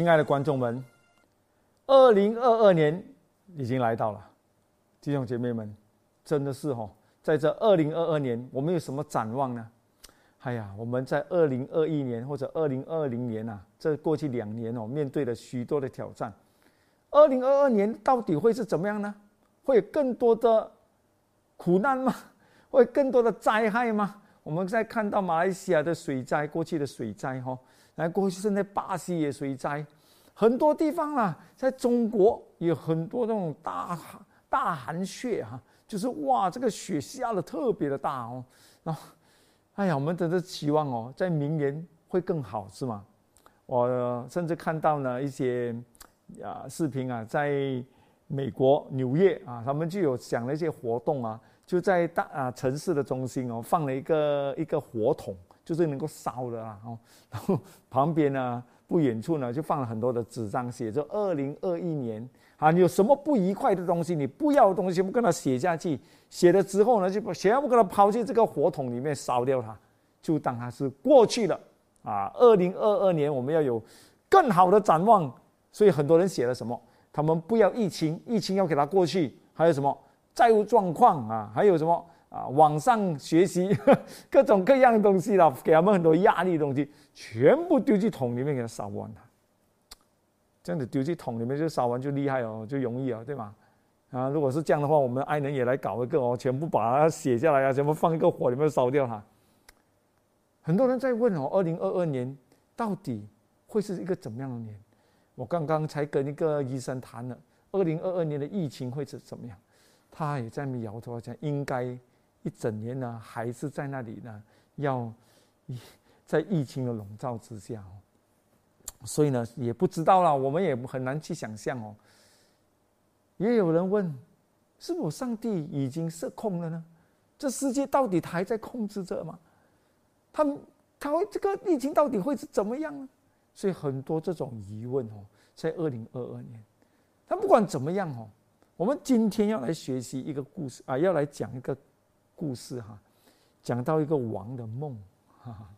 亲爱的观众们，二零二二年已经来到了，弟兄姐妹们，真的是哦，在这二零二二年，我们有什么展望呢？哎呀，我们在二零二一年或者二零二零年呐，这过去两年哦，面对了许多的挑战。二零二二年到底会是怎么样呢？会有更多的苦难吗？会更多的灾害吗？我们在看到马来西亚的水灾，过去的水灾哈。来，过去现在巴西也水灾，很多地方啊，在中国有很多那种大大寒雪哈，就是哇，这个雪下的特别的大哦。然后，哎呀，我们真的期望哦，在明年会更好是吗？我甚至看到呢一些啊视频啊，在美国纽约啊，他们就有讲了一些活动啊，就在大啊城市的中心哦，放了一个一个火桶。就是能够烧的啦，哦，然后旁边呢，不远处呢，就放了很多的纸张，写着“二零二一年”啊，你有什么不愉快的东西，你不要的东西，全部跟他写下去。写了之后呢，就把全部给他抛进这个火桶里面烧掉它，就当它是过去了啊。二零二二年我们要有更好的展望，所以很多人写了什么？他们不要疫情，疫情要给它过去。还有什么债务状况啊？还有什么？啊，网上学习 各种各样的东西了，给他们很多压力的东西，全部丢进桶里面给他烧完它。这样子丢进桶里面就烧完就厉害哦，就容易哦，对吗？啊，如果是这样的话，我们爱人也来搞一个哦，全部把它写下来啊，全部放一个火里面烧掉它。很多人在问哦，二零二二年到底会是一个怎么样的年？我刚刚才跟一个医生谈了，二零二二年的疫情会是怎么样？他也在那摇头讲应该。一整年呢，还是在那里呢，要 在疫情的笼罩之下哦，所以呢，也不知道了，我们也很难去想象哦。也有人问，是否上帝已经失控了呢？这世界到底还在控制着吗？他他会这个疫情到底会是怎么样呢？所以很多这种疑问哦，在二零二二年，但不管怎么样哦，我们今天要来学习一个故事啊，要来讲一个。故事哈，讲到一个王的梦，哈哈，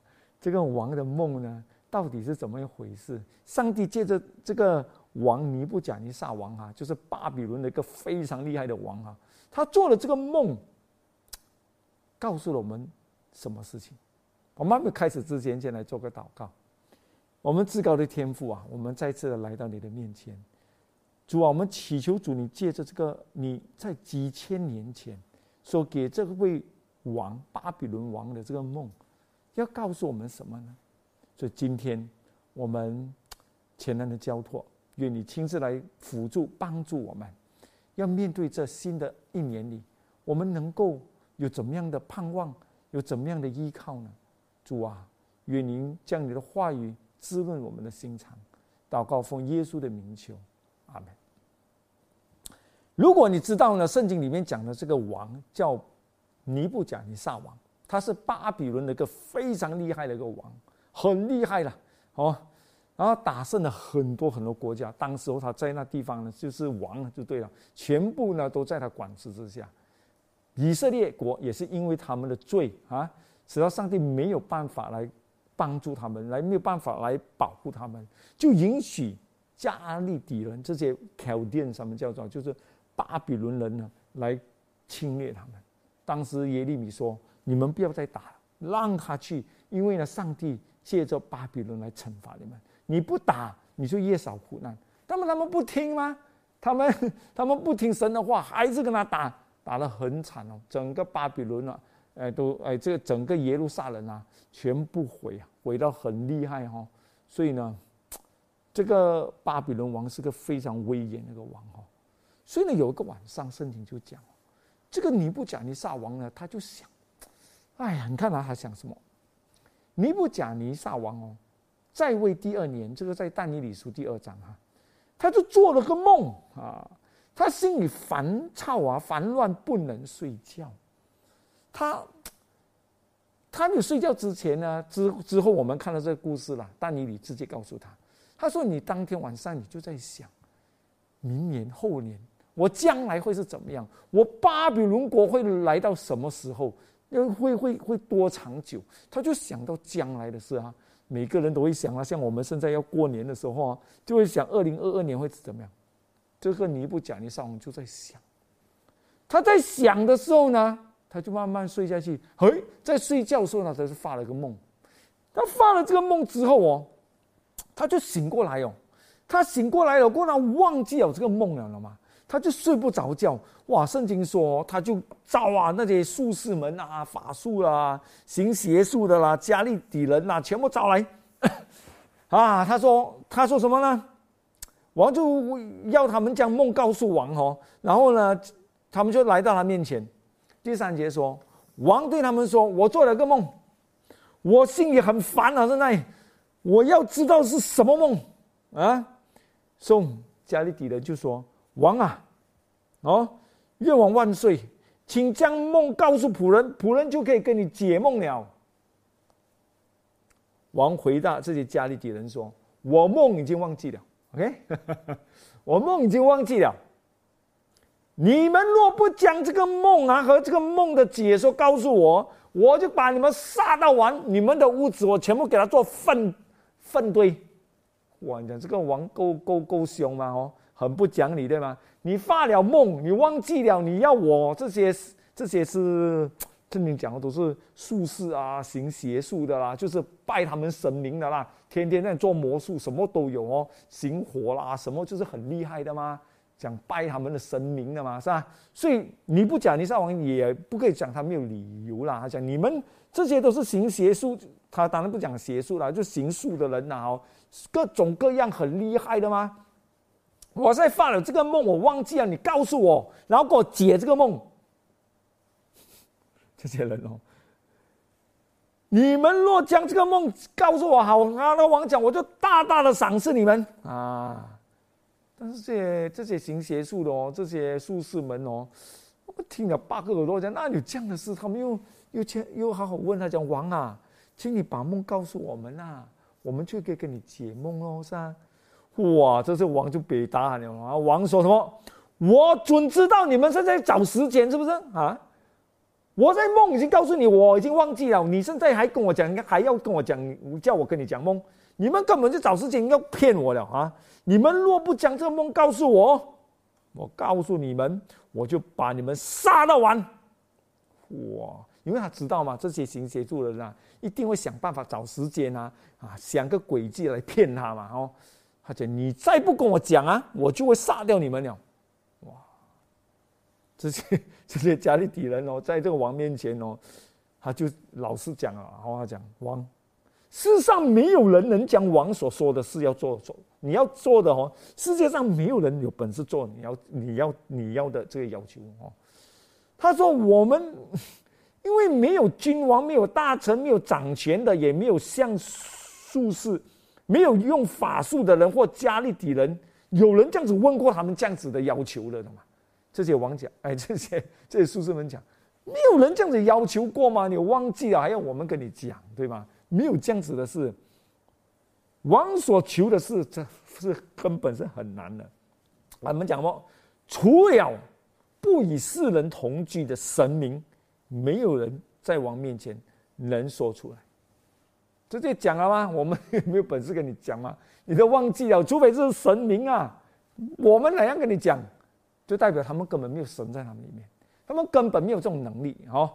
这个王的梦呢，到底是怎么一回事？上帝借着这个王尼布甲尼撒王哈，就是巴比伦的一个非常厉害的王哈，他做了这个梦，告诉了我们什么事情？我们开始之前，先来做个祷告。我们至高的天父啊，我们再次的来到你的面前，主啊，我们祈求主，你借着这个你在几千年前。说给这位王巴比伦王的这个梦，要告诉我们什么呢？所以今天我们前来的交托，愿你亲自来辅助帮助我们，要面对这新的一年里，我们能够有怎么样的盼望，有怎么样的依靠呢？主啊，愿您将你的话语滋润我们的心肠，祷告奉耶稣的名求，阿门。如果你知道呢，圣经里面讲的这个王叫尼布甲尼撒王，他是巴比伦的一个非常厉害的一个王，很厉害了，哦，然后打胜了很多很多国家。当时候他在那地方呢，就是王就对了，全部呢都在他管制之下。以色列国也是因为他们的罪啊，使到上帝没有办法来帮助他们，来没有办法来保护他们，就允许加利底人这些考店什么叫做就是。巴比伦人呢来侵略他们，当时耶利米说：“你们不要再打了，让他去，因为呢，上帝借着巴比伦来惩罚你们。你不打，你就越少苦难。那么他们不听吗？他们他们不听神的话，还是跟他打，打得很惨哦。整个巴比伦啊，哎，都哎，这个整个耶路撒冷啊，全部毁啊，毁到很厉害哈。所以呢，这个巴比伦王是个非常威严那个王哈。”所以呢，有一个晚上，圣经就讲，这个尼布甲尼撒王呢，他就想，哎呀，你看他还想什么？尼布甲尼撒王哦，在位第二年，这个在但尼里书第二章哈，他就做了个梦啊，他心里烦躁啊，烦乱不能睡觉。他，他没有睡觉之前呢，之之后我们看到这个故事了，但尼里直接告诉他，他说你当天晚上你就在想，明年后年。我将来会是怎么样？我巴比伦国会来到什么时候？又会会会多长久？他就想到将来的事啊！每个人都会想啊，像我们现在要过年的时候啊，就会想二零二二年会怎么样。这个尼布甲尼撒王就在想，他在想的时候呢，他就慢慢睡下去。嘿，在睡觉的时候呢，他是发了个梦。他发了这个梦之后哦，他就醒过来哦。他醒过来了，过后忘记了这个梦了了吗？他就睡不着觉。哇，圣经说他就招啊那些术士们啊、法术啦、行邪术的啦、加利底人呐，全部招来。啊，他说他说什么呢？王就要他们将梦告诉王哦，然后呢，他们就来到他面前。第三节说，王对他们说：“我做了个梦，我心里很烦啊，现在我要知道是什么梦啊。”宋加利底人就说：“王啊，哦，愿王万岁，请将梦告诉仆人，仆人就可以跟你解梦了。”王回答这些加利底人说：“我梦已经忘记了。” OK，我梦已经忘记了。你们若不将这个梦啊和这个梦的解说告诉我，我就把你们杀到完，你们的屋子我全部给他做粪粪堆。哇，你讲这个王够够够凶吗？哦，很不讲理对吗？你发了梦，你忘记了，你要我这些这些是。正经讲的都是术士啊，行邪术的啦，就是拜他们神明的啦，天天在做魔术，什么都有哦，行火啦，什么就是很厉害的吗？讲拜他们的神明的嘛，是吧？所以你不讲，你上王也不可以讲他没有理由啦。他讲你们这些都是行邪术，他当然不讲邪术啦，就行术的人呐，各种各样很厉害的吗？我在发了这个梦，我忘记了，你告诉我，然后给我解这个梦。这些人哦，你们若将这个梦告诉我，好，啊，那王讲，我就大大的赏赐你们啊。但是这些这些行邪术的哦，这些术士们哦，我听了八个耳朵讲，那有这样的事，他们又又签又好好问他讲，王啊，请你把梦告诉我们呐，我们就可以跟你解梦喽，是吧？哇，这是王就别答案了啊。王说什么？我准知道你们是在找时间，是不是啊？我在梦已经告诉你，我已经忘记了。你现在还跟我讲，还要跟我讲，叫我跟你讲梦，你们根本就找时间要骗我了啊！你们若不将这个梦告诉我，我告诉你们，我就把你们杀了完。哇！因为他知道嘛，这些行邪术的人啊，一定会想办法找时间啊，啊，想个诡计来骗他嘛。哦，他讲你再不跟我讲啊，我就会杀掉你们了。哇这些 这些家里底人哦，在这个王面前哦，他就老是讲啊，好好讲王，世上没有人能将王所说的事要做做，你要做的哦，世界上没有人有本事做你要你要你要的这个要求哦。他说我们 因为没有君王，没有大臣，没有掌权的，也没有像术士，没有用法术的人或加利底人，有人这样子问过他们这样子的要求了的吗？这些王讲，哎，这些这些术士们讲，没有人这样子要求过吗？你忘记了，还要我们跟你讲，对吗？没有这样子的事。王所求的事，这是根本是很难的。我们讲过，除了不与世人同居的神明，没有人在王面前能说出来。直接讲了吗？我们没有本事跟你讲吗？你都忘记了，除非是神明啊，我们哪样跟你讲？就代表他们根本没有神在他们里面，他们根本没有这种能力。哦，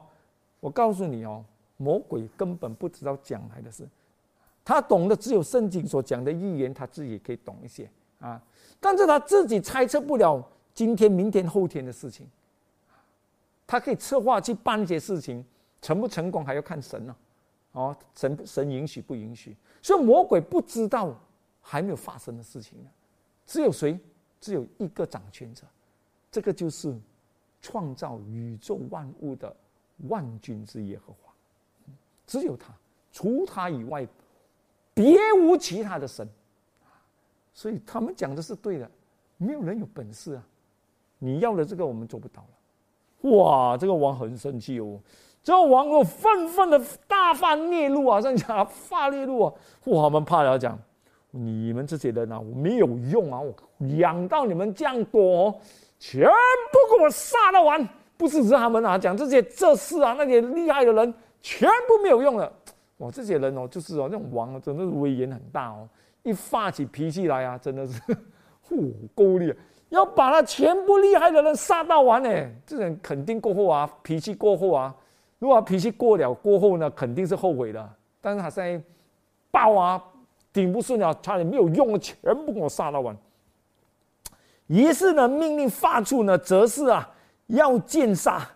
我告诉你哦，魔鬼根本不知道将来的事，他懂的只有圣经所讲的预言，他自己可以懂一些啊。但是他自己猜测不了今天、明天、后天的事情，他可以策划去办一些事情，成不成功还要看神呢。哦，神神允许不允许？所以魔鬼不知道还没有发生的事情呢。只有谁？只有一个掌权者。这个就是创造宇宙万物的万军之耶和华，只有他，除他以外，别无其他的神。所以他们讲的是对的，没有人有本事啊！你要的这个我们做不到了。哇，这个王很生气哦，这王哦愤愤的大发烈怒啊，这样讲发烈怒啊！富豪们怕了讲，你们这些人啊，我没有用啊，我养到你们这样多。全部给我杀了完！不是指他们啊，讲这些这事啊，那些厉害的人全部没有用了。哇，这些人哦，就是哦，那种王真的是威严很大哦，一发起脾气来啊，真的是，嚯，够力，要把他全部厉害的人杀到完呢。这人肯定过后啊，脾气过后啊，如果脾气过了过后呢，肯定是后悔的。但是他现在爆啊，顶不顺了，差点没有用，全部给我杀到完。于是呢，命令发出呢，则是啊，要剑杀。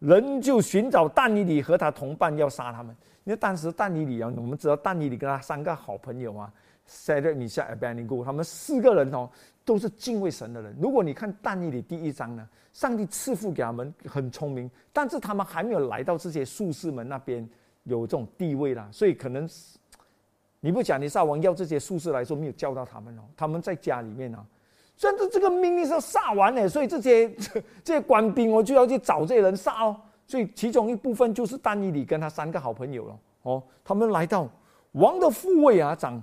人就寻找但尼里和他同伴，要杀他们。因为当时但尼里啊，我们知道但尼里跟他三个好朋友啊，塞勒米夏、阿班尼古，他们四个人哦，都是敬畏神的人。如果你看但尼里第一章呢，上帝赐福给他们很聪明，但是他们还没有来到这些术士们那边有这种地位啦，所以可能你不讲，你撒王要这些术士来说没有教到他们哦，他们在家里面呢。甚至这个命令是要杀完呢，所以这些 这些官兵哦就要去找这些人杀哦。所以其中一部分就是丹尼里跟他三个好朋友了哦。他们来到王的护卫啊长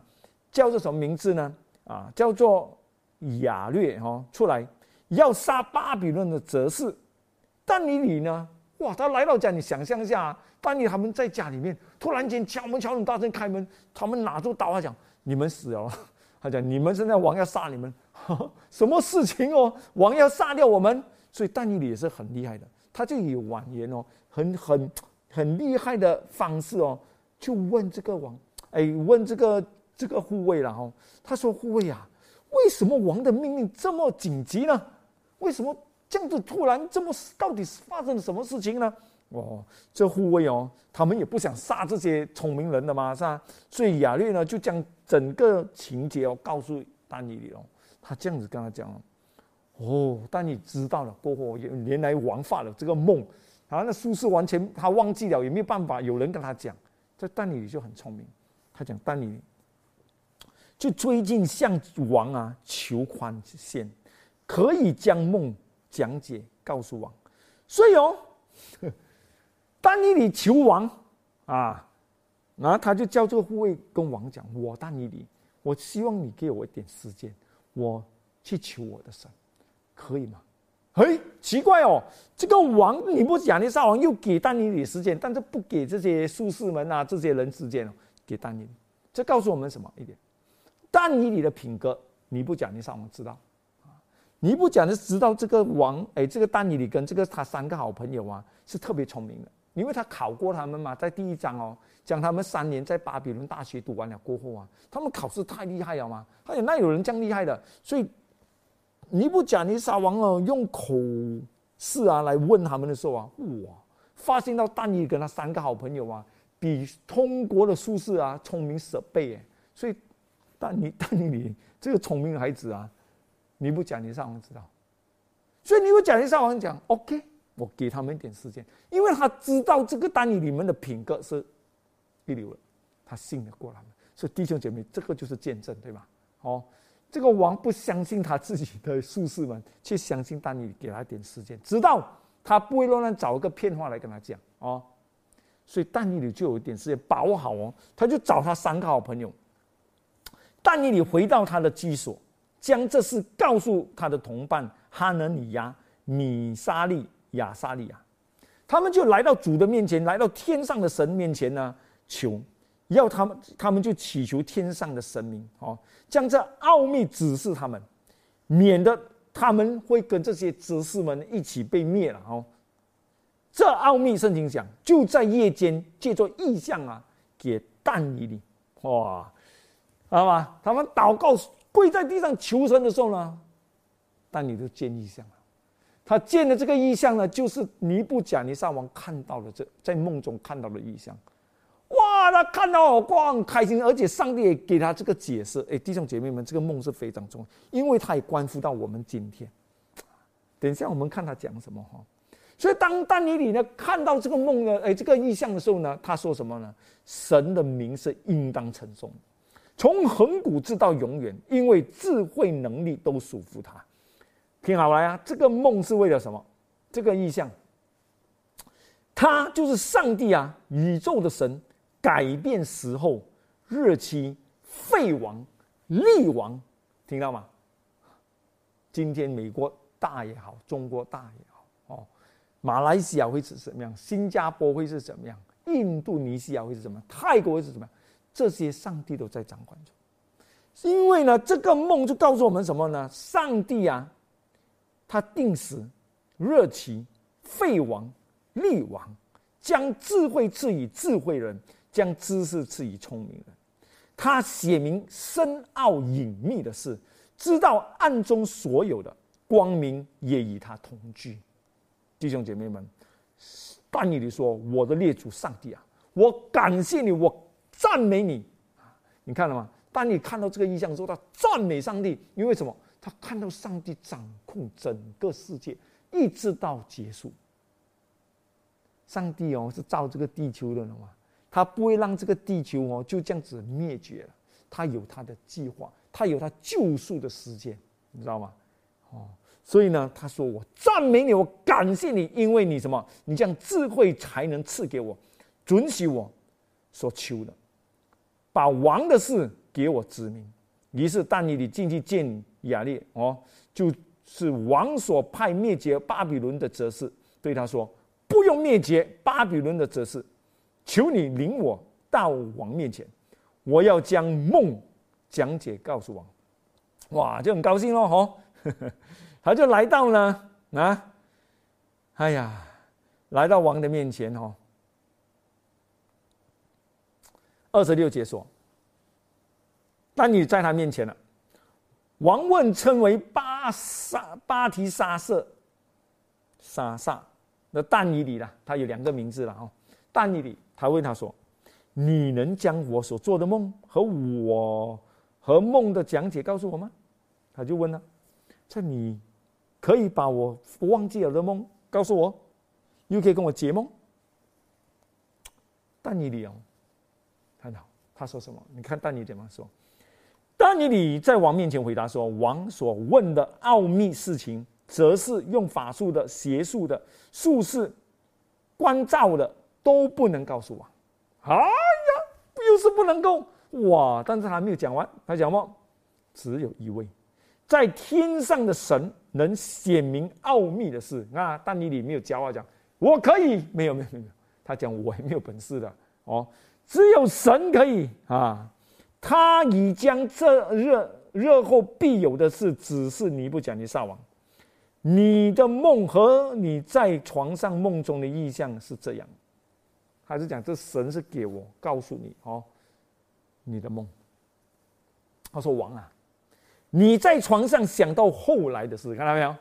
叫做什么名字呢？啊，叫做亚略哈出来要杀巴比伦的哲士。丹尼里呢？哇，他来到家，你想象一下，丹尼他们在家里面突然间敲门敲很大声开门，他们拿出刀他讲：“你们死了。” 他讲：“你们现在王要杀你们。” 什么事情哦？王要杀掉我们，所以但尼里也是很厉害的，他就以婉言哦，很很很厉害的方式哦，就问这个王，哎，问这个这个护卫了哈。他说：“护卫啊，为什么王的命令这么紧急呢？为什么这样子突然这么？到底是发生了什么事情呢？”哦，这护卫哦，他们也不想杀这些聪明人的嘛，是吧？所以亚略呢，就将整个情节哦告诉丹尼里哦。他这样子跟他讲，哦，哦，丹尼知道了过后，原来王发了这个梦，然后那术士完全他忘记了，也没有办法，有人跟他讲，这丹尼里就很聪明，他讲丹尼就追进向王啊求宽限，可以将梦讲解告诉王，所以哦，丹尼里求王啊，然后他就叫这个护卫跟王讲，我丹尼里，我希望你给我一点时间。我去求我的神，可以吗？哎，奇怪哦，这个王你不亚尼撒王又给丹尼里时间，但是不给这些术士们啊这些人时间哦，给丹尼，这告诉我们什么一点？但尼里的品格，尼布甲尼撒王知道啊，尼布甲尼知道这个王，哎，这个丹尼里跟这个他三个好朋友啊是特别聪明的，因为他考过他们嘛，在第一章哦。讲他们三年在巴比伦大学读完了过后啊，他们考试太厉害了嘛？他讲那有人这样厉害的，所以尼布甲尼撒王哦用口试啊来问他们的时候啊，哇，发现到但尼跟他三个好朋友啊，比通国的术士啊聪明十倍哎，所以但尼 但尼你这个聪明孩子啊，你不讲，你上王知道，所以你不讲，你上王讲 OK，我给他们一点时间，因为他知道这个丹尼你们的品格是。一流的，他信得过他们，所以弟兄姐妹，这个就是见证，对吧？哦，这个王不相信他自己的术士们，却相信但你给他一点时间，直到他不会乱乱找一个骗话来跟他讲哦。所以但尼里就有一点时间把握好哦，他就找他三个好朋友，但尼里回到他的居所，将这事告诉他的同伴哈能尼亚、米沙利、亚沙利亚，他们就来到主的面前，来到天上的神面前呢。求，要他们，他们就祈求天上的神明，哦，将这奥秘指示他们，免得他们会跟这些执事们一起被灭了，哦。这奥秘圣经讲，就在夜间借着异象啊，给但以理，哇，知道吗？他们祷告跪在地上求神的时候呢，但你都见异象了。他见的这个异象呢，就是尼布甲尼撒王看到了这在梦中看到的异象。哇，他看到哇很开心，而且上帝也给他这个解释。哎，弟兄姐妹们，这个梦是非常重要，因为它也关乎到我们今天。等一下我们看他讲什么哈。所以当但尼里呢看到这个梦呢，哎，这个意象的时候呢，他说什么呢？神的名是应当称颂，从恒古至到永远，因为智慧能力都属乎他。听好了呀，这个梦是为了什么？这个意象，他就是上帝啊，宇宙的神。改变时候、日期、废王、立王，听到吗？今天美国大也好，中国大也好，哦，马来西亚会是什么样？新加坡会是怎么样？印度尼西亚会是什么样？泰国会是什么样？这些上帝都在掌管中。因为呢，这个梦就告诉我们什么呢？上帝啊，他定时、热期、废王、立王，将智慧赐予智慧人，将知识赐予聪明人。他写明深奥隐秘的事，知道暗中所有的光明，也与他同居。弟兄姐妹们，但以理说：“我的列祖上帝啊，我感谢你，我赞美你。”你看了吗？当你看到这个意象之后，他赞美上帝，因为什么？他看到上帝掌控整个世界，一直到结束。上帝哦，是造这个地球的嘛？他不会让这个地球哦就这样子灭绝了。他有他的计划，他有他救赎的时间，你知道吗？哦，所以呢，他说：“我赞美你，我感谢你，因为你什么？你将智慧才能赐给我，准许我所求的，把王的事。”给我指明，于是但以理进去见亚列，哦，就是王所派灭绝巴比伦的哲士，对他说：“不用灭绝巴比伦的哲士，求你领我到王面前，我要将梦讲解告诉王。”哇，就很高兴喽，吼，他就来到了啊，哎呀，来到王的面前，哦，二十六节说。但你在他面前了。王问称为巴沙巴提沙瑟沙萨那但以里啦，他有两个名字了哦。但以里，他问他说：“你能将我所做的梦和我和梦的讲解告诉我吗？”他就问了：“这你可以把我忘记了的梦告诉我，又可以跟我解梦？”但以里哦，他说什么？你看丹尼怎么说？丹尼里在王面前回答说：“王所问的奥秘事情，则是用法术的、邪术的、术士关照的，都不能告诉王。”哎呀，又是不能够哇！但是还没有讲完，他讲什么？只有一位，在天上的神能显明奥秘的事。啊，丹尼里没有骄傲讲：“我可以。”没有，没有，没有。他讲：“我也没有本事的哦，只有神可以啊。”他已将这日日后必有的事指示尼布甲尼撒王。你的梦和你在床上梦中的意象是这样，还是讲这神是给我告诉你哦，你的梦。他说：“王啊，你在床上想到后来的事，看到没有？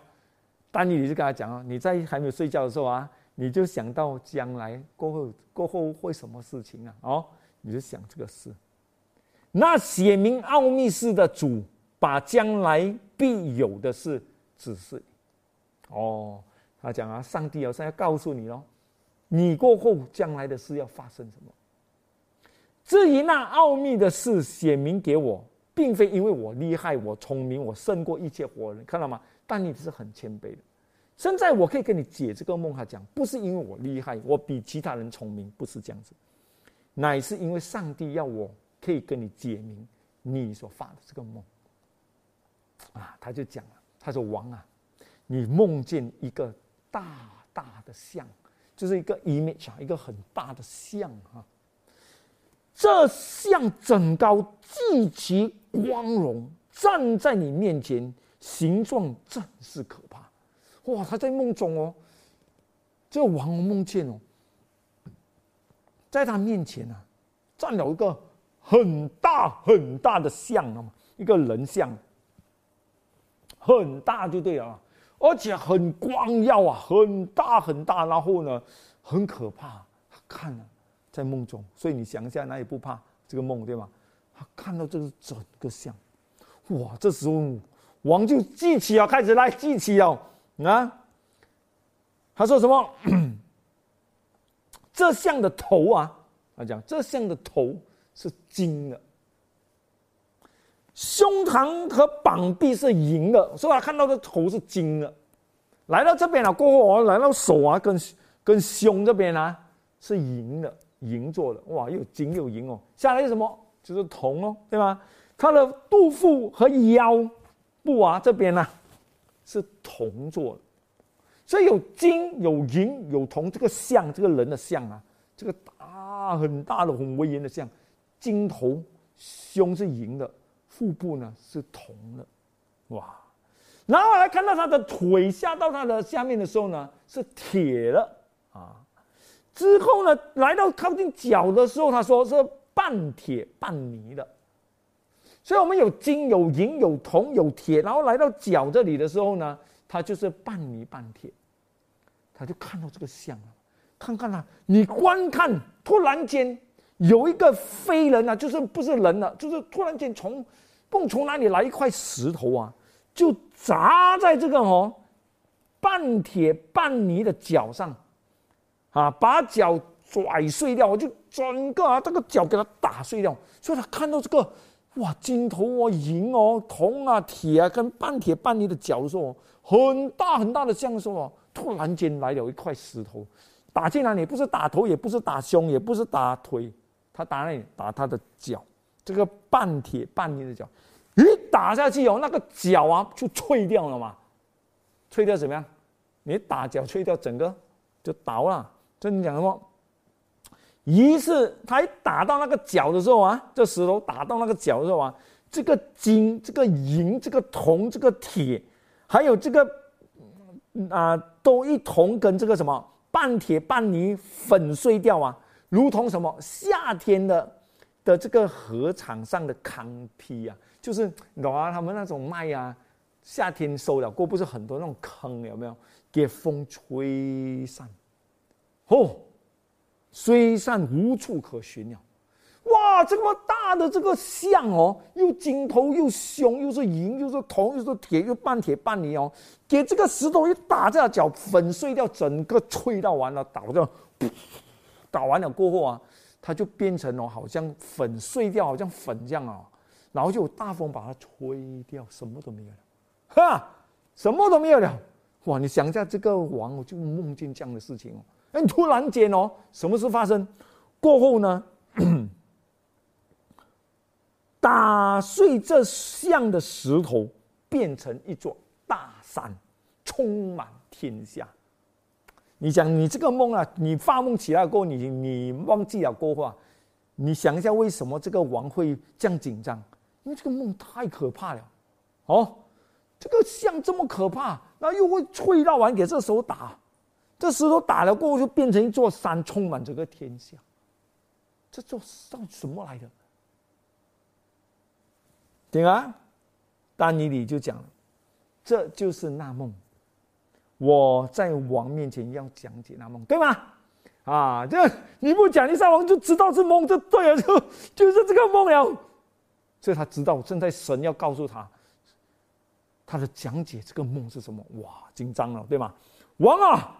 丹尼，你就跟他讲啊，你在还没有睡觉的时候啊，你就想到将来过后过后会什么事情啊？哦，你就想这个事。”那写明奥秘式的主，把将来必有的事指示你。哦，他讲啊，上帝好像要告诉你哦，你过后将来的事要发生什么。至于那奥秘的事写明给我，并非因为我厉害、我聪明、我胜过一切活人，看到吗？但你是很谦卑的。现在我可以跟你解这个梦，他讲不是因为我厉害，我比其他人聪明，不是这样子，乃是因为上帝要我。可以跟你解明你所发的这个梦啊，他就讲了，他说：“王啊，你梦见一个大大的像，就是一个 image 啊，一个很大的像啊。这像整高极其光荣，站在你面前，形状真是可怕。哇！他在梦中哦，这个王梦见哦，在他面前啊，站了一个。”很大很大的像，一个人像，很大就对了，而且很光耀啊，很大很大，然后呢，很可怕。他看了在梦中，所以你想一下，那也不怕这个梦对吗？他看到这个整个像，哇！这时候王就记起啊，开始来记起啊啊，他说什么？这像的头啊，他讲这像的头。是金的，胸膛和膀臂是银的，所以他看到的头是金的。来到这边了过后，我来到手啊，跟跟胸这边啊是银的，银做的，哇，又金又银哦。下来是什么？就是铜哦，对吗？他的肚腹和腰部啊这边呢是铜做的，所以有金有银有铜，这个像这个人的像啊，这个大。很大的很威严的像，金头，胸是银的，腹部呢是铜的，哇！然后来看到他的腿下到他的下面的时候呢是铁的啊，之后呢来到靠近脚的时候，他说是半铁半泥的。所以我们有金有银有铜有铁，然后来到脚这里的时候呢，它就是半泥半铁，他就看到这个像了，看看啊，你观看，突然间有一个飞人啊，就是不是人了，就是突然间从，蹦从哪里来一块石头啊，就砸在这个哦，半铁半泥的脚上，啊，把脚拽碎掉，我就整个啊这个脚给他打碎掉，所以他看到这个。哇，金头哦，银哦，铜啊，铁啊，跟半铁半泥的角色哦，很大很大的像素哦，突然间来了一块石头，打进来，你不是打头，也不是打胸，也不是打腿，他打那里打他的脚，这个半铁半泥的脚，一打下去哦，那个脚啊就脆掉了嘛，脆掉怎么样？你打脚脆掉，整个就倒了。这你讲什么？于是他一打到那个脚的时候啊，这石头打到那个脚的时候啊，这个金、这个银、这个铜、这个铁，还有这个啊，都一同跟这个什么半铁半泥粉碎掉啊，如同什么夏天的的这个河场上的糠坯啊，就是懂啊，他们那种麦啊，夏天收了过，不是很多那种坑有没有？给风吹散，哦。虽上无处可寻了，哇！这么大的这个像哦，又金头又凶，又是银，又是铜，又是铁，又半铁半泥哦。给这个石头一打在脚，粉碎掉，整个吹到完了，倒掉，打完了过后啊，它就变成哦，好像粉碎掉，好像粉这样啊。然后就有大风把它吹掉，什么都没有了，哈，什么都没有了。哇！你想一下，这个王我就梦见这样的事情哦。哎，突然间哦，什么事发生？过后呢，打碎这像的石头，变成一座大山，充满天下。你讲你这个梦啊，你发梦起来过后，你你忘记了过后啊，你想一下，为什么这个王会这样紧张？因为这个梦太可怕了。哦，这个像这么可怕，那又会吹到完给这手打。这石头打了过后，就变成一座山，充满整个天下。这座山什么来的？听啊，丹尼里就讲了，这就是那梦。我在王面前要讲解那梦，对吗？啊，这你不讲，你上王就知道是梦，就对了，就就是这个梦了。所以他知道，正在神要告诉他，他的讲解这个梦是什么。哇，紧张了，对吗？王啊！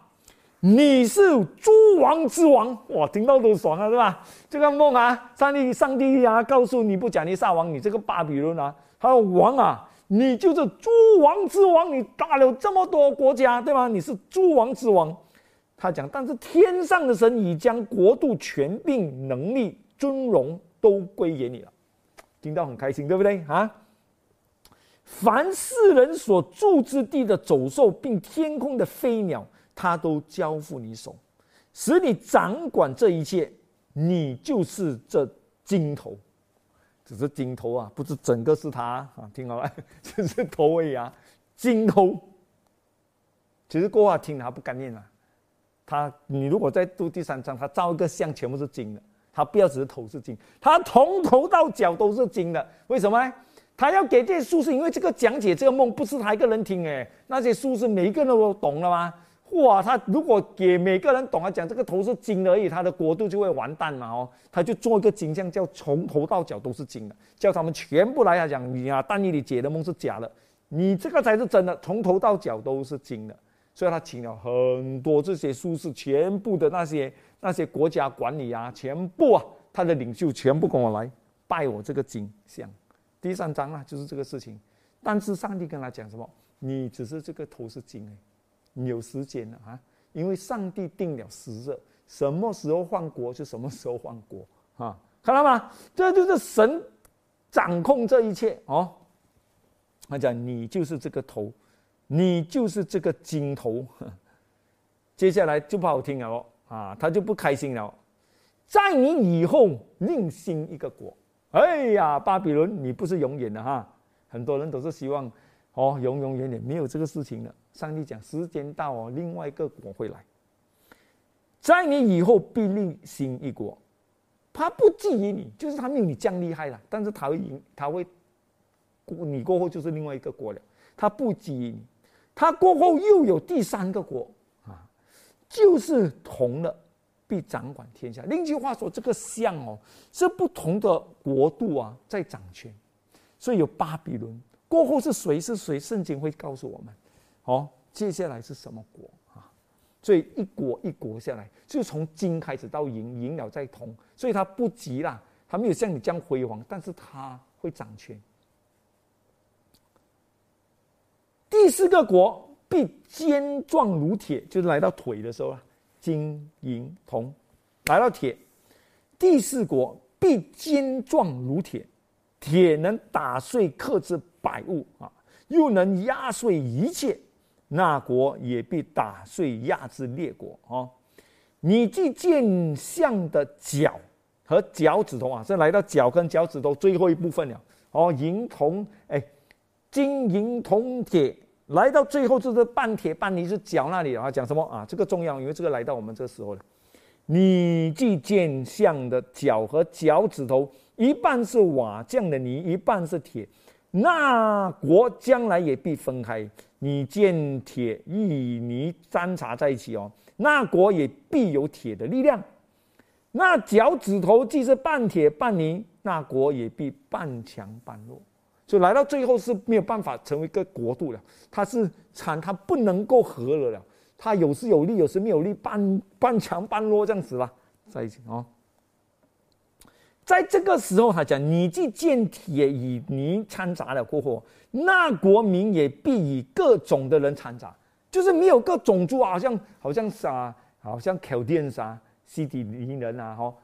你是诸王之王，哇，听到都爽啊，是吧？这个梦啊，上帝，上帝啊，告诉你不讲你撒王，你这个巴比伦啊，他说王啊，你就是诸王之王，你打了这么多国家，对吗？你是诸王之王。他讲，但是天上的神已将国度、权柄、能力、尊荣都归给你了，听到很开心，对不对啊？凡世人所住之地的走兽，并天空的飞鸟。他都交付你手，使你掌管这一切，你就是这金头，只是金头啊，不是整个是他啊，听好了，只是头而已啊，金头。其实过话听了他不敢念啊，他你如果在读第三章，他造一个像全部是金的，他不要只是头是金，他从头到脚都是金的，为什么？他要给这些术士，因为这个讲解这个梦不是他一个人听哎，那些术士每一个人都懂了吗？哇，他如果给每个人懂啊讲这个头是金而已，他的国度就会完蛋嘛哦，他就做一个金像，叫从头到脚都是金的，叫他们全部来啊讲你啊，但你你解的梦是假的，你这个才是真的，从头到脚都是金的，所以他请了很多这些术士，全部的那些那些国家管理啊，全部啊，他的领袖全部跟我来拜我这个金像，第三章啊就是这个事情，但是上帝跟他讲什么？你只是这个头是金哎。有时间了啊，因为上帝定了时日，什么时候换国就什么时候换国啊，看到吗？这就是神掌控这一切哦。他讲你就是这个头，你就是这个金头。接下来就不好听了哦啊，他就不开心了。在你以后另兴一个国。哎呀，巴比伦，你不是永远的哈！很多人都是希望哦，永永远远没有这个事情了。上帝讲，时间到哦，另外一个国会来，在你以后必另兴一国。他不觊觎你，就是他没有你这样厉害了，但是他会赢，他会过你过后就是另外一个国了。他不觊觎你，他过后又有第三个国啊，就是同了。必掌管天下。另一句话说，这个像哦，是不同的国度啊，在掌权。所以有巴比伦过后是谁是谁？圣经会告诉我们，哦，接下来是什么国啊？所以一国一国下来，就从金开始到银，银了再铜。所以他不急啦，他没有像你这样辉煌，但是他会掌权。第四个国必坚壮如铁，就是来到腿的时候了。金银铜，来到铁，第四国必坚壮如铁，铁能打碎克制百物啊，又能压碎一切，那国也必打碎压制列国啊。你既见象的脚和脚趾头啊，这来到脚跟脚趾头最后一部分了哦，银铜哎，金银铜铁。来到最后就是半铁半泥是脚那里啊，讲什么啊？这个重要，因为这个来到我们这时候了。你既见象的脚和脚趾头，一半是瓦匠的泥，一半是铁，那国将来也必分开。你见铁与泥粘杂在一起哦，那国也必有铁的力量。那脚趾头既是半铁半泥，那国也必半强半弱。就来到最后是没有办法成为一个国度了，它是产，它不能够合了了，它有时有利，有时没有利，半半强半弱这样子了，在一起哦。在这个时候，他讲：你既见铁与泥掺杂了过后，那国民也必以各种的人掺杂，就是没有各种族，好像好像啥，好像考电啥西底尼人啊，哈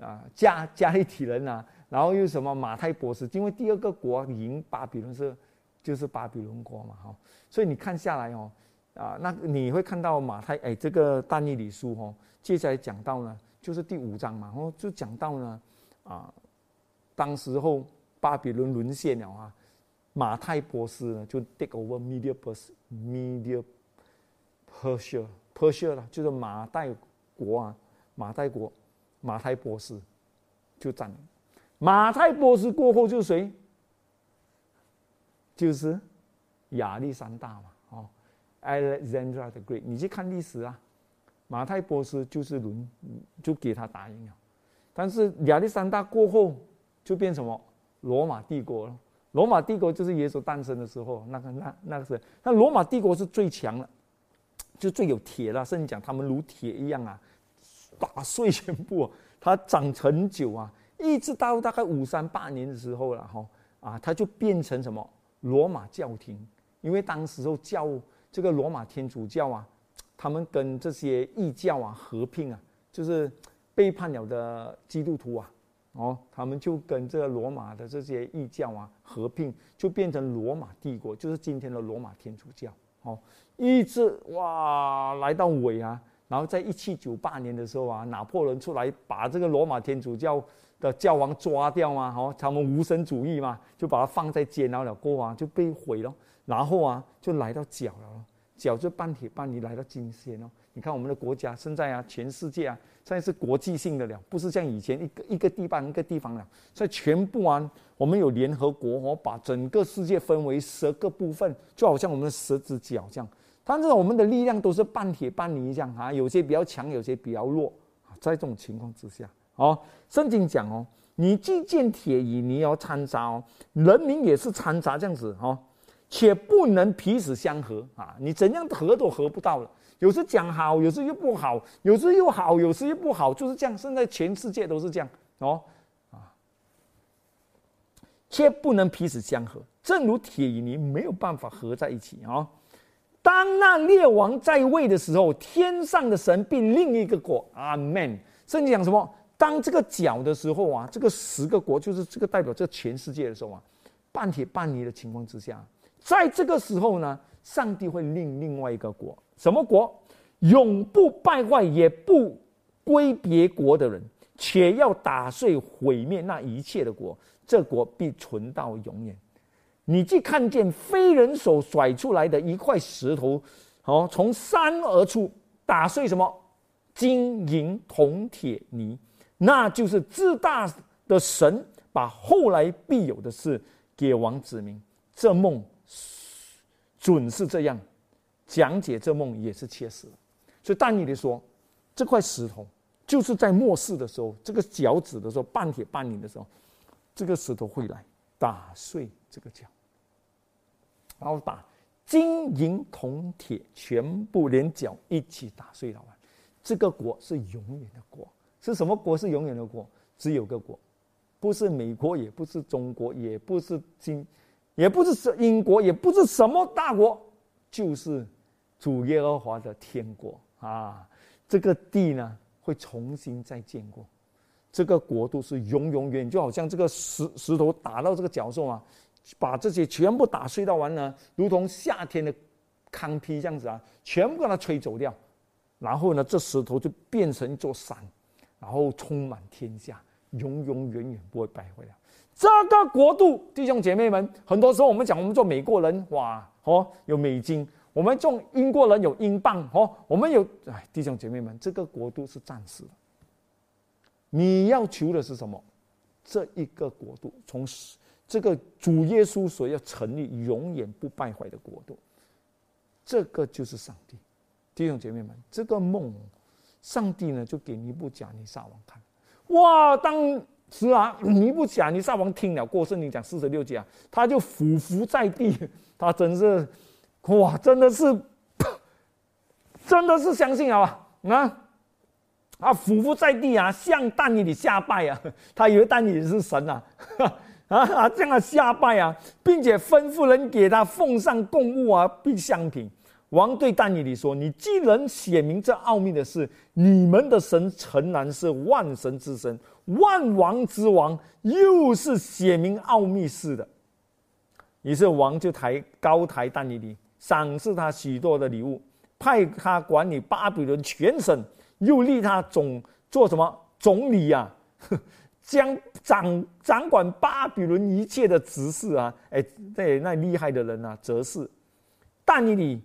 啊加加利体人啊。然后又什么马太博士？因为第二个国赢巴比伦是，就是巴比伦国嘛，哈。所以你看下来哦，啊，那你会看到马太哎，这个大尼里书哦，接下来讲到呢，就是第五章嘛，然后就讲到呢，啊，当时候巴比伦沦陷了啊，马太波斯呢就 take over Media Persia，Media Persia，Persia 了，就是马代国啊，马代国，马太波斯就占领。马太波斯过后就是谁？就是亚历山大嘛，哦，Alexander the Great。你去看历史啊，马太波斯就是轮，就给他打赢了。但是亚历山大过后就变什么？罗马帝国了。罗马帝国就是耶稣诞生的时候，那个那那个是，那罗马帝国是最强了，就最有铁了。甚至讲他们如铁一样啊，打碎全部，啊它长很久啊。一直到大概五三八年的时候了哈啊，他就变成什么罗马教廷，因为当时候教这个罗马天主教啊，他们跟这些异教啊合并啊，就是背叛了的基督徒啊，哦，他们就跟这个罗马的这些异教啊合并，就变成罗马帝国，就是今天的罗马天主教。哦，一直哇来到尾啊，然后在一七九八年的时候啊，拿破仑出来把这个罗马天主教。的教王抓掉嘛，哦，他们无神主义嘛，就把他放在监牢了，过啊就被毁了，然后啊就来到脚了，脚就半铁半泥来到今天哦。你看我们的国家现在啊，全世界啊，现在是国际性的了，不是像以前一个一个地方一个地方了，在全部啊，我们有联合国哦，把整个世界分为十个部分，就好像我们的十只脚这样，但是我们的力量都是半铁半泥这样啊，有些比较强，有些比较弱，在这种情况之下。哦，圣经讲哦，你既见铁与泥要掺杂哦，人民也是掺杂这样子哦，且不能彼此相合啊！你怎样合都合不到了，有时讲好，有时又不好，有时又好，有时又不好，就是这样。现在全世界都是这样哦，啊，且不能彼此相合，正如铁与泥没有办法合在一起啊。当那列王在位的时候，天上的神并另一个国。阿门。圣经讲什么？当这个角的时候啊，这个十个国就是这个代表这全世界的时候啊，半铁半泥的情况之下，在这个时候呢，上帝会令另外一个国，什么国？永不败坏也不归别国的人，且要打碎毁灭那一切的国，这国必存到永远。你既看见非人手甩出来的一块石头，哦，从山而出，打碎什么金银铜铁泥，那就是自大的神把后来必有的事给王指明。这梦准是这样，讲解这梦也是切实。所以但以理说，这块石头就是在末世的时候，这个脚趾的时候，半铁半银的时候，这个石头会来打碎这个脚。然后把金银铜铁全部连脚一起打碎了。这个国是永远的国，是什么国？是永远的国，只有个国，不是美国，也不是中国，也不是金，也不是是英国，也不是什么大国，就是主耶和华的天国啊！这个地呢，会重新再建过，这个国度是永永远，就好像这个石石头打到这个角上啊。把这些全部打碎到完呢，如同夏天的糠坯这样子啊，全部把它吹走掉，然后呢，这石头就变成一座山，然后充满天下，永永远远不会败坏了。这个国度，弟兄姐妹们，很多时候我们讲，我们做美国人，哇，哦，有美金；我们做英国人有英镑，哦，我们有，哎，弟兄姐妹们，这个国度是暂时的。你要求的是什么？这一个国度从。这个主耶稣所要成立永远不败坏的国度，这个就是上帝，弟兄姐妹们，这个梦，上帝呢就给尼布甲尼撒王看，哇！当是啊，你不讲，你上王听了过圣经讲四十六节啊，他就俯伏在地，他真是，哇，真的是，真的是相信啊啊！啊，俯伏在地啊，向但以理下拜啊，他以为但以理是神 啊。啊，这样下拜啊，并且吩咐人给他奉上供物啊，并香品。王对但以理说：“你既能写明这奥秘的事，你们的神诚然是万神之神，万王之王，又是写明奥秘事的。”于是王就抬高抬但以理，赏赐他许多的礼物，派他管理巴比伦全省，又立他总做什么总理呀？将掌掌管巴比伦一切的执事啊，哎，对，那厉害的人啊，则是但以理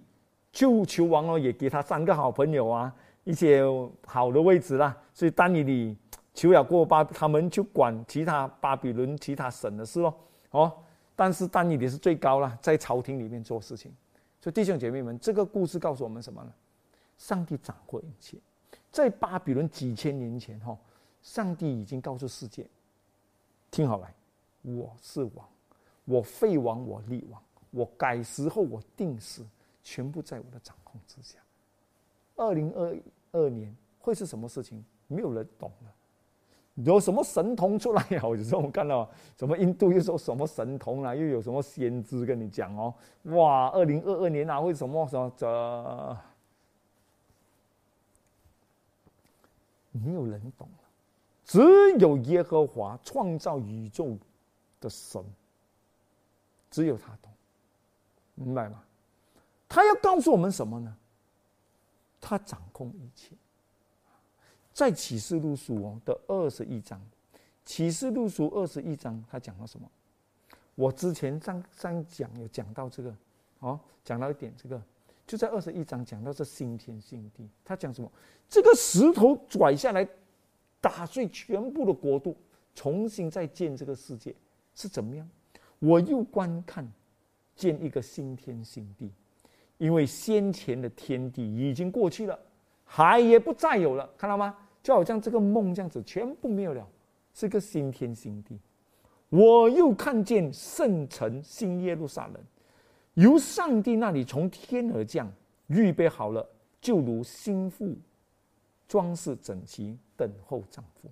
就求王哦，也给他三个好朋友啊，一些好的位置啦。所以但以理求雅过巴，他们就管其他巴比伦其他省的事喽。哦，但是但以理是最高了，在朝廷里面做事情。所以弟兄姐妹们，这个故事告诉我们什么呢？上帝掌握一切，在巴比伦几千年前哈。上帝已经告诉世界：“听好了，我是王，我废王，我立王，我改时候，我定时，全部在我的掌控之下。”二零二二年会是什么事情？没有人懂了。有什么神童出来呀？有时候我看到什么印度又说什么神童啊，又有什么先知跟你讲哦，哇！二零二二年啊，为什么什么这？没有人懂。只有耶和华创造宇宙的神，只有他懂，明白吗？他要告诉我们什么呢？他掌控一切。在启示录书哦的二十一章，启示录书二十一章，他讲了什么？我之前上上讲有讲到这个，哦，讲到一点，这个就在二十一章讲到这新天新地，他讲什么？这个石头拽下来。打碎全部的国度，重新再建这个世界是怎么样？我又观看，建一个新天新地，因为先前的天地已经过去了，海也不再有了，看到吗？就好像这个梦这样子，全部没有了，是个新天新地。我又看见圣城新耶路撒冷，由上帝那里从天而降，预备好了，就如新妇。装饰整齐，等候丈夫。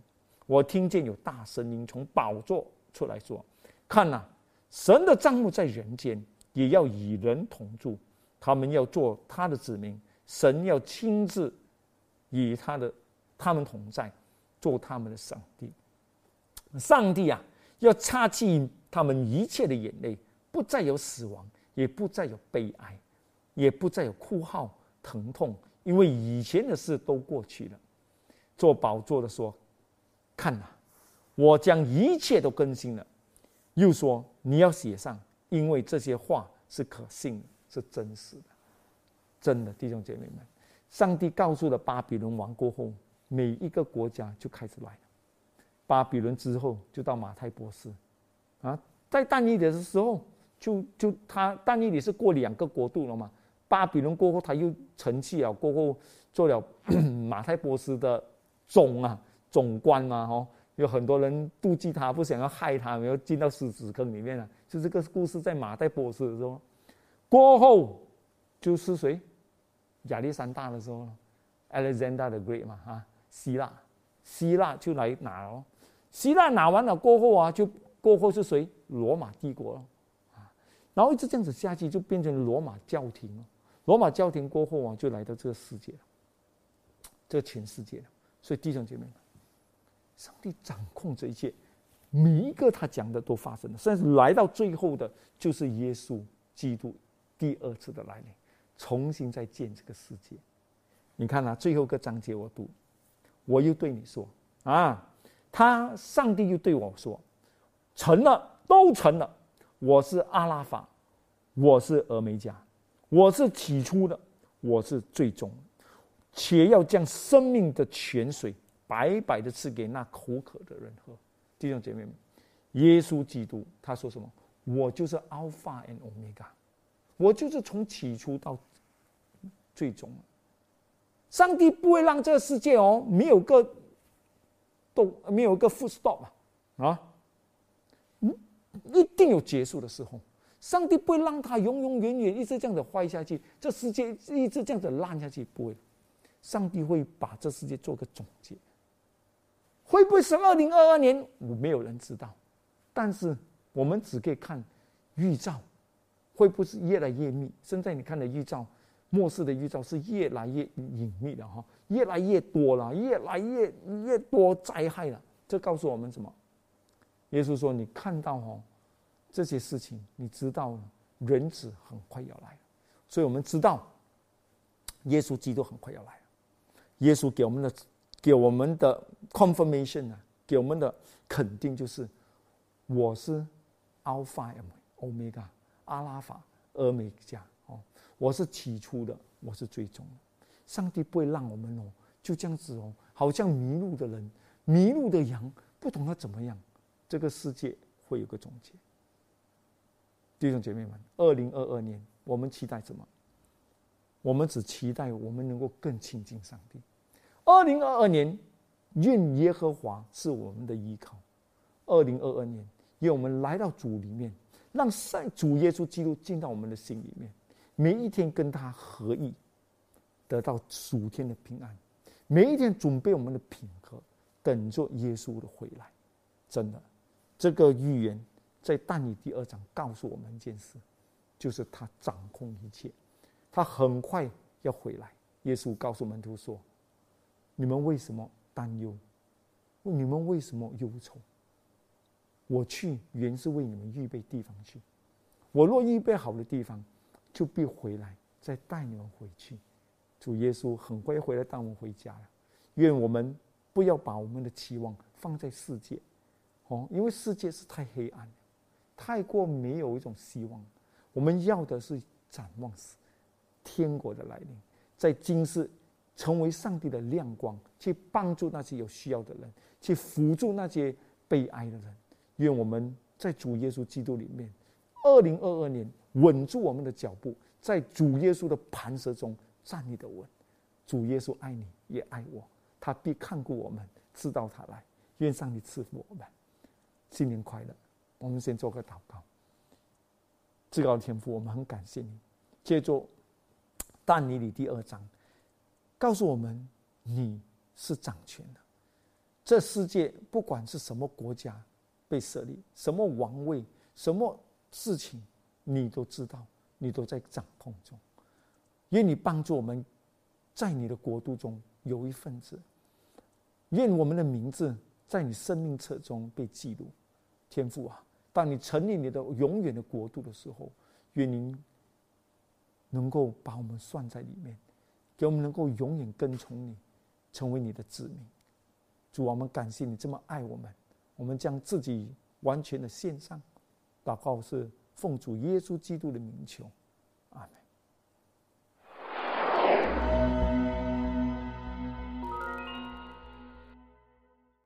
我听见有大声音从宝座出来说：“看呐，神的帐幕在人间，也要与人同住。他们要做他的子民，神要亲自与他的他们同在，做他们的上帝。上帝啊，要擦去他们一切的眼泪，不再有死亡，也不再有悲哀，也不再有哭号、疼痛。”因为以前的事都过去了，做宝座的说：“看呐，我将一切都更新了。”又说：“你要写上，因为这些话是可信的，是真实的，真的。”弟兄姐妹们，上帝告诉了巴比伦王过后，每一个国家就开始来了。巴比伦之后就到马太波斯，啊，在但以理的时候，就就他但以理是过两个国度了嘛？巴比伦过后他又成器了，过后做了 马太波斯的总啊总官嘛，哦，有很多人妒忌他，不想要害他，没有进到狮子坑里面了。就这个故事在马太波斯的时候，过后就是谁？亚历山大的时候，Alexander the Great 嘛，啊，希腊，希腊就来拿了。希腊拿完了过后啊，就过后是谁？罗马帝国了，啊，然后一直这样子下去，就变成罗马教廷了。罗马教廷过后啊，就来到这个世界了，这全世界了。所以弟兄姐妹们，上帝掌控这一切，每一个他讲的都发生了。甚至来到最后的，就是耶稣基督第二次的来临，重新再建这个世界。你看啊，最后一个章节我读，我又对你说啊。他上帝又对我说：“成了，都成了。我是阿拉法，我是俄梅加，我是起初的，我是最终，且要将生命的泉水白白的赐给那口渴的人喝。”弟兄姐妹们，耶稣基督他说什么？我就是 Alpha and Omega，我就是从起初到最终。上帝不会让这个世界哦没有个。都没有个 full stop 啊，嗯，一定有结束的时候。上帝不会让他永永远远一直这样子坏下去，这世界一直这样子烂下去，不会。上帝会把这世界做个总结。会不会是二零二二年？我没有人知道，但是我们只可以看预兆，会不会是越来越密？现在你看的预兆。末世的预兆是越来越隐秘的哈，越来越多了，越来越越多灾害了。这告诉我们什么？耶稣说：“你看到哦，这些事情，你知道人子很快要来了。”所以我们知道，耶稣基督很快要来了。耶稣给我们的给我们的 confirmation 啊，给我们的肯定就是：我是 Alpha and Omega，阿拉法、欧米伽。我是起初的，我是最终的。上帝不会让我们哦，就这样子哦，好像迷路的人、迷路的羊，不懂得怎么样。这个世界会有个总结。弟兄姐妹们，二零二二年，我们期待什么？我们只期待我们能够更亲近上帝。二零二二年，愿耶和华是我们的依靠。二零二二年，愿我们来到主里面，让圣主耶稣基督进到我们的心里面。每一天跟他合意，得到属天的平安；每一天准备我们的品格，等着耶稣的回来。真的，这个预言在但以第二章告诉我们一件事，就是他掌控一切，他很快要回来。耶稣告诉门徒说：“你们为什么担忧？你们为什么忧愁？我去原是为你们预备地方去。我若预备好的地方。”就必回来，再带你们回去。主耶稣很快回来带我们回家了。愿我们不要把我们的期望放在世界，哦，因为世界是太黑暗，太过没有一种希望。我们要的是展望死天国的来临，在今世成为上帝的亮光，去帮助那些有需要的人，去辅助那些悲哀的人。愿我们在主耶稣基督里面，二零二二年。稳住我们的脚步，在主耶稣的磐石中站立的稳。主耶稣爱你，也爱我，他必看顾我们，知道他来。愿上帝赐福我们，新年快乐！我们先做个祷告。至高的天父，我们很感谢你。借助但尼里第二章，告诉我们你是掌权的。这世界不管是什么国家被设立，什么王位，什么事情。你都知道，你都在掌控中，愿你帮助我们，在你的国度中有一份子。愿我们的名字在你生命册中被记录。天父啊，当你成立你的永远的国度的时候，愿您能够把我们算在里面，给我们能够永远跟从你，成为你的子民。主，我们感谢你这么爱我们，我们将自己完全的献上。祷告是奉主耶稣基督的名求，阿门。